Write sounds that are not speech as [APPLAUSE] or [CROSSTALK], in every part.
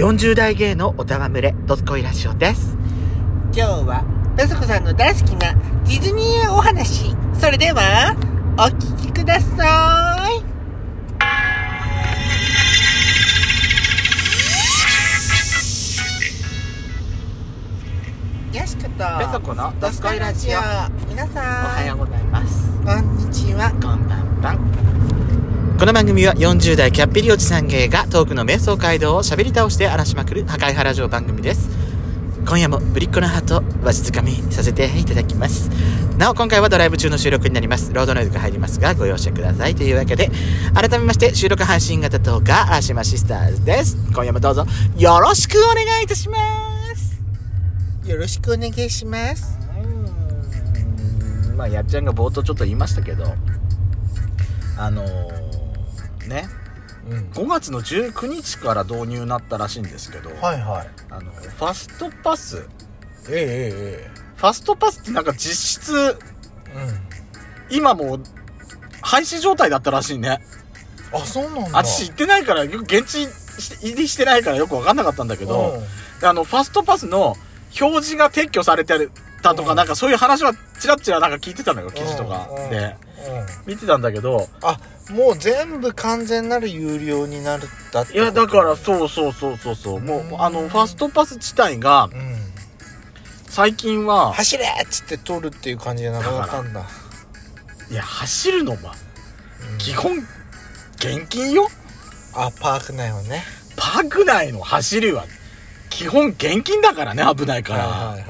40代芸のおたわむれ、どすこいラジオです。今日はペソコさんの大好きなディズニーお話それではお聞きくださいよしことペソコのドスコイラジオ皆おさんはようございます。こんにちはこんばんばん。この番組は40代キャッピリおじさん芸がトークの瞑想街道を喋り倒して荒らしまくる破壊原城番組です。今夜もぶりっ子のハートわしづかみさせていただきます。なお今回はドライブ中の収録になります。ロードノイズが入りますがご容赦くださいというわけで改めまして収録配信型動画アシマシスターズです。今夜もどうぞよろしくお願いいたします。よろしくお願いしますまあやっちゃんが冒頭ちょっと言いましたけどあのーね。うん。5月の19日から導入になったらしいんですけど、はいはい。あのファストパス。えええファストパスってなんか実質え今もう廃止状態だったらしいね。うんあそうなんだ。私行ってないから現地入りしてないからよく分かんなかったんだけど、であのファストパスの表示が撤去されてたとか、うん。なんかそういう話はちらちらなんか聞いてたのよ記事とか。でうん見てたんだけど。あもう全部完全なる有料になるだっていやだからそうそうそうそう。そうもううん。あのファストパス自体がうん。最近は走れっつって取るっていう感じじゃなかったんだ。いや走るのはうん。基本現金よ。あパーク内はね。パーク内の走りは基本現金だからね危ないから、はいはいはい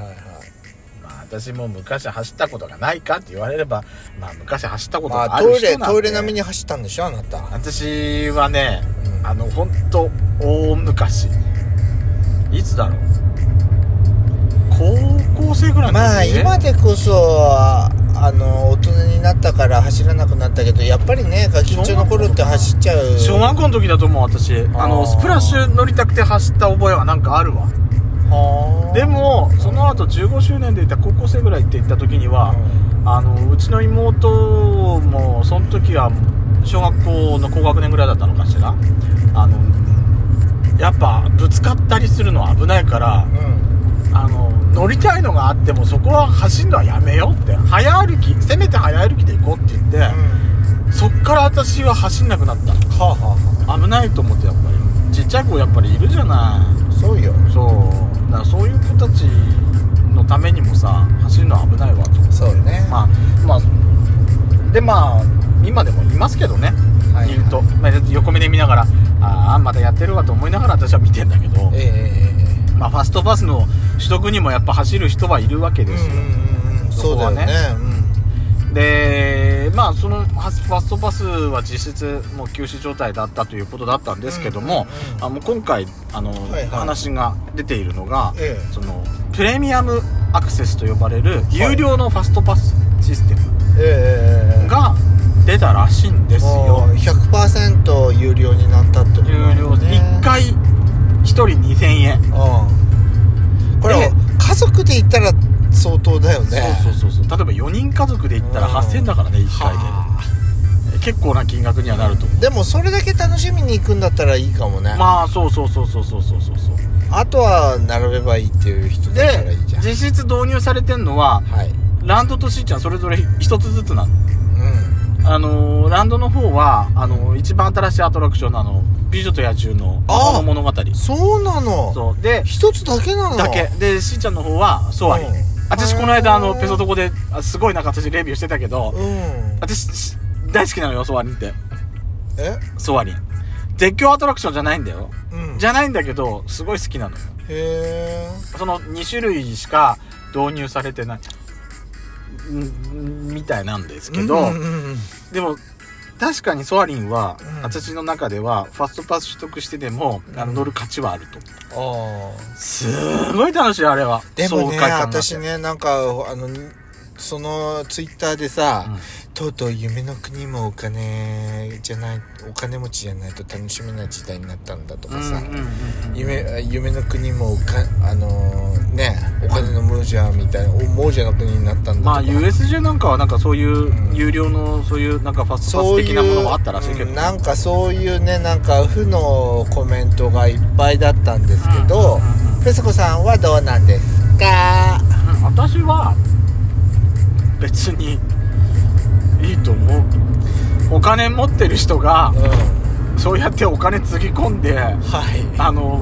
私も昔走ったことがないかって言われればまあ昔走ったことまがあトイレある人なんで、トイレ並みに走ったんでしょあなた。私はねうん。あの本当大昔。いつだろう。高校生ぐらいまあ今でこそあの大人になったから走らなくなったけどやっぱりねガキンチョの頃って走っちゃう。小学校の時だと思う私。あのスプラッシュ乗りたくて走った覚えはなんかあるわ。はあでもその後15周年でいった高校生ぐらいって言った時にはあのうちの妹もその時は小学校の高学年ぐらいだったのかしら。あのやっぱぶつかったりするのは危ないからうん。あの乗りたいのがあってもそこは走るのはやめようって。早歩きせめて早歩きで行こうって言って、そっから私は走んなくなった。はあはあは危ないと思ってやっぱり。ちっちゃい子やっぱりいるじゃない。あそうよ。そうだからそういう子たちのためにもさ走るのは危ないわとそうね。まあまあでまあ今でもいますけどね、はいはい。いると、まあ、横目で見ながらああまだやってるわと思いながら私は見てんだけど、えええまあ、ファストパスの取得にもやっぱ走る人はいるわけえですよ、うんうんうんそこはね。だよねでまあそのファストパスは実質もう休止状態だったということだったんですけども、あもう今回あの、はいはい話が出ているのが、ええ。そのプレミアムアクセスと呼ばれる有料のファストパスシステムええ。ええが出たらしいんですよ。もう100%有料になったってこと有料で1回1人2000円。うんこれで家族で行ったら相当だよね。そうそうそうそう。例えば4人家族で行ったら8000だからね、うん、1回で結構な金額にはなると思う。でもそれだけ楽しみに行くんだったらいいかもね。まあそうそうそうそうそうそうそうあとは並べばいいっていう人だったらいいじゃん。実質導入されてんのは、はい、ランドとしーちゃんそれぞれ1つずつなの。うん。あのー、ランドの方はあのー、一番新しいアトラクションなの美女と野獣のあの物語。そうなの。そう。で一つだけなの。だけ。でしーちゃんの方はソアリン。私この間あのペソトコであすごいなんか私レビューしてたけどうん。私し大好きなのよソアリンって。え？ソアリン。絶叫アトラクションじゃないんだよ。うん。じゃないんだけどすごい好きなのよ。へその2種類しか導入されてない。んみたいなんですえけど、でも確かにソアリンは、うん。私の中ではファストパス取得してでも、あの乗る価値はあると。思うああすごい楽しいあれは。でもね私ねなんかあのそのツイッターでさ、うん。とうとう夢の国もお金じゃないお金持ちじゃないと楽しめない時代になったんだとかさ、夢夢の国もあのーねお金の亡者みたいなお亡者の国になったんだとか、まあ USJ なんかはなんかそういううん。有料のそういうなんかファストパス的なものがあったらしいけど。うんなんかそういうねなんか負のコメントがいっぱいだったんですけど、ペソコさんはどうなんですか？うん私は別にいいと思う。お金持ってる人がうん。そうやってお金つぎ込んではい。あの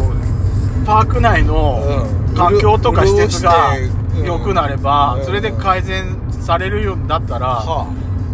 パーク内のうん。環境とか施設が良くなればうん。それで改善されるようになったらは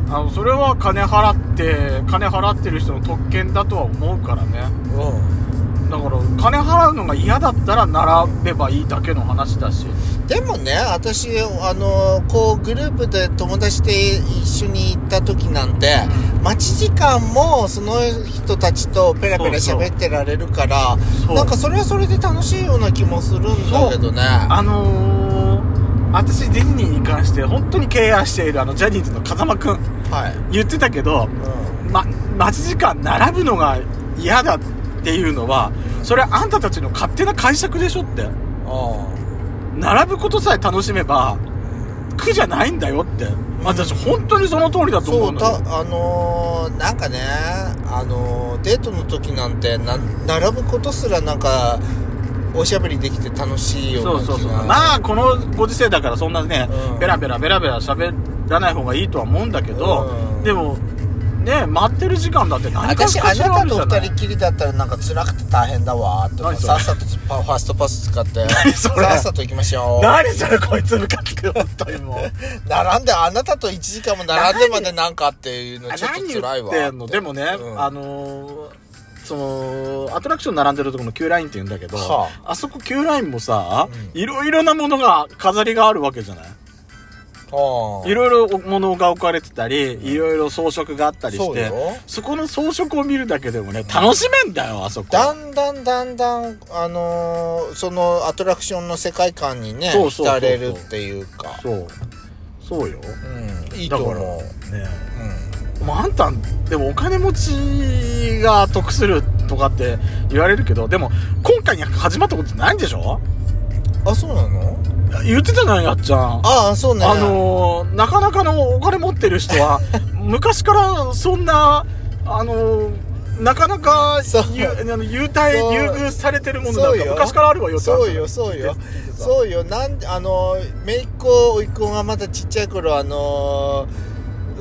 あ。のそれは金払って金払ってる人の特権だとは思うからね。あうんだから金払うのが嫌だったら並べばいいだけの話だし。でもね私あのこうグループで友達で一緒に行った時なんて待ち時間もその人たちとペラペラ喋ってられるからなんかそれはそれで楽しいような気もするんだけどね。あのー、私ディズニーに関して本当に敬愛しているあのジャニーズの風間くん。はい、言ってたけどうま、待ち時間並ぶのが嫌だっていうのはそれはあんたたちの勝手な解釈でしょって。並ぶことさえ楽しめば苦じゃないんだよって。私本当にその通りだと思そううのよ。たあのーなんかねあのーデートの時なんてな並ぶことすらなんかおしゃべりできて楽しいようなそうそうそう。まあこのご時世だからそんなね、うん。ベラベラベラベラ喋らない方がいいとは思うんだけど、うん。でもね待ってる時間だって何かしら私あなたとあるじゃない？二人きりだったらなんか辛くて大変だわ。って何それ？さっさとパファストパス使って。何それ？さっさと行きましょう。何それこいつムカつく本当にもう並んであなたと1時間も並んでまでなんかっていうのあちょっと何言辛いわってんの？でもね、うん。あのーそのアトラクション並んでるところの Q ラインって言うんだけど、はあ。そこ Q ラインもさ、うん。いろいろなものが飾りがあるわけじゃない？ああいろいろ物が置かれてたりいろいろ装飾があったりしてそこの装飾を見るだけでもね楽しめんだよあそこ。だんだんだんだんあのーそのアトラクションの世界観にねそうそうそうそう。浸れるっていうか。そう。そうよ。うん。いいと思う。ね。うん。もうあんたでもお金持ちが得するとかって言われるけどでも今回に始まったことないんでしょ？あそうなの？言ってたなやっちゃん。ああそうね。あのーなかなかのお金持ってる人は [LAUGHS] 昔からそんなあのーなかなかそう。ゆあの優待優遇されてるものなんか昔からあるわよそうよそうよ。そうよ。なんあの姪っ子甥っ子がまだちっちゃい頃あの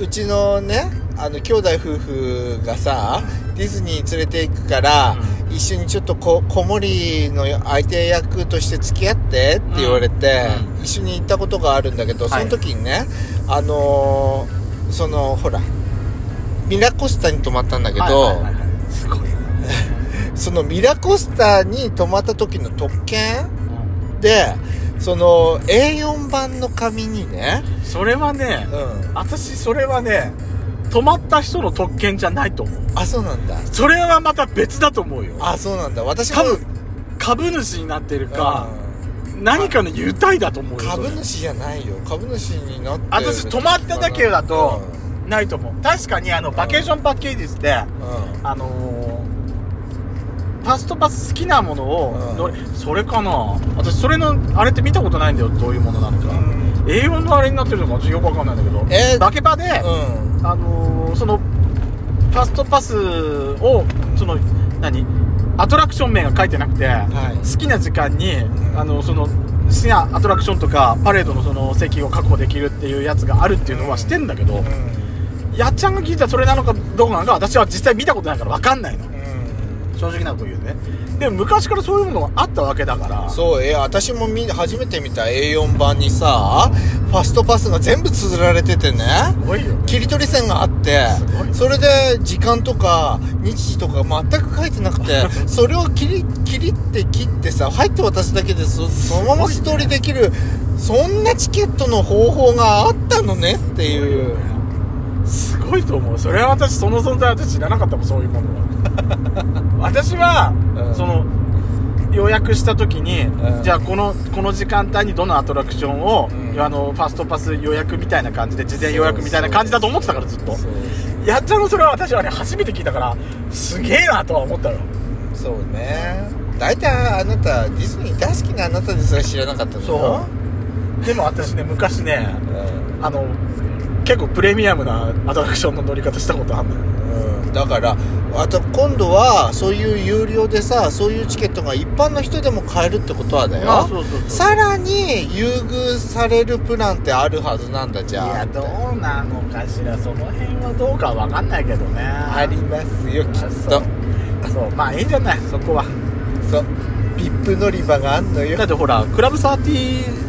うちのねあの兄弟夫婦がさディズニー連れて行くから、一緒にちょっとこ子守の相手役として付き合ってって言われて、うん。一緒に行ったことがあるんだけど、はい。その時にねあのーそのほらミラコスタに泊まったんだけど、はいはいはいはい。すごいな。[LAUGHS] そのミラコスタに泊まった時の特権でその A4 版の紙にね、それはねうん、私それはね泊まった人の特権じゃないと。思うあそうなんだ。それはまた別だと思うよ。あそうなんだ。私も多分株主になってるか、う何かの優待だと思んうよ株主じゃないよ。株主になって私泊まっただけだとないと思う。確かにあのバケーションパッケージってあのーファストパス好きなものをうん。どれそれかな。私それのあれって見たことないんだよどういうものなのか、うん。A4 のあれになってるのか私よくわかんないんだけど、え？ーバケパで、うんあのーそのファストパスをその何？アトラクション名が書いてなくて、はい。好きな時間に、ん。あのその好きなアトラクションとかパレードのその席を確保できるっていうやつがあるっていうのは知ってんだけど、やっちゃんが聞いたらそれなのかどうなのか私は実際見たことないから分かんないの。うん正直なこと言うね。でも昔からそういうものがあったわけだから。そうえ私も見初めて見た。A4 版にさファストパスが全部綴られててね。すごいよね。切り取り線があって。それで時間とか日時とか全く書いてなくて。[LAUGHS] それを切り切りって切ってさ入って渡すだけでそそのままストーリーできるそんなチケットの方法があったのねっていう。すごいと思う。それは私その存在は私知らなかったもんそういうものは。[LAUGHS] 私は、うん。その予約した時に、うん。じゃあこのこの時間帯にどのアトラクションを、うん。あのファストパス予約みたいな感じで事前予約みたいな感じだと思ってたからずっと。そうやっちゃんのそれは私はね初めて聞いたからすげえなとは思ったよ。そうね。大体あなたディズニー大好きなあなたですら知らなかったのよ。でも私ね昔ねうん。あの結構プレミアムなアトラクションの乗り方したことあるのよ。うん。だからあと今度はそういう有料でさそういうチケットが一般の人でも買えるってことはだよ。あそうそうそう。さらに優遇されるプランってあるはずなんだじゃあ。いやどうなのかしらその辺はどうかわかんないけどね。ありますよきっあとそうまあいいじゃないそこは。そう。ビップ乗り場があんのよ。だってほらクラブ30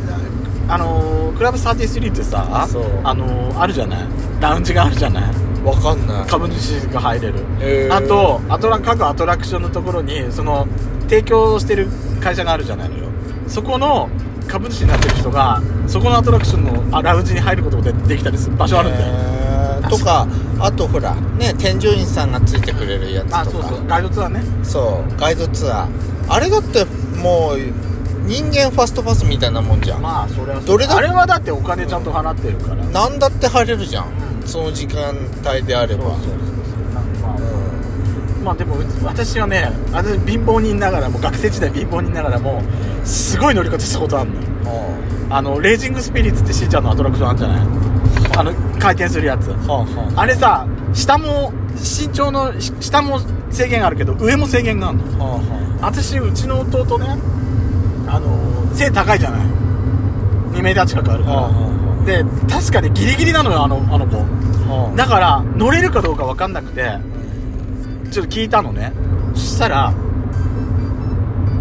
あのークラブ33ってさそう。あのーあるじゃない？ラウンジがあるじゃない？わかんない。株主が入れる、へー。あとアトラ各アトラクションのところにその提供してる会社があるじゃないのよ。そこの株主になってる人がそこのアトラクションのあラウンジに入ることがでできたりする場所あるんだよ、へー。とかあとほらね添乗員さんがついてくれるやつとか。あそうそう。ガイドツアーね。そうガイドツアー。あれだってもう人間ファストパスみたいなもんじゃん、まあそれはそう。どれだ？あれはだってお金ちゃんと払ってるから、何だって入れるじゃん、うんその時間帯であれば。そうそうそうなんかまあうん。まあでも私はね私貧乏人ながらも学生時代貧乏人ながらもすごい乗り方したことあるのよ。あのレイジングスピリッツってしーちゃんのアトラクションあるんじゃない？あの回転するやつ。はあはあれさ下も身長のし下も制限あるけど上も制限があるのあはあは私うちの弟ねあの背高いじゃない。2メーター近くあるから。で確かにギリギリなのよあのあの子。あはあ。だから乗れるかどうか分かんなくてちょっと聞いたのね。そしたら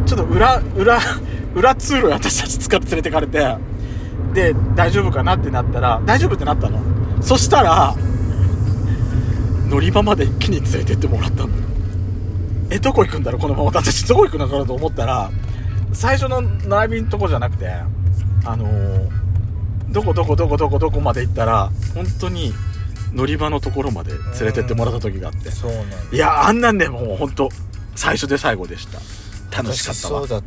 ちょっと裏裏 [LAUGHS] 裏通路へ私たち使って連れてかれてで大丈夫かなってなったら大丈夫ってなったの。そしたら乗り場まで一気に連れてってもらったの。えどこ行くんだろうこのまま。私どこ行くのかなと思ったら最初の並びのとこじゃなくてあのーどこどこどこどこどこまで行ったら本当に乗り場のところまで連れてってもらった時があって。そうなんだいやあんなんでもう本当最初で最後でした。楽しかったわ。私そうだ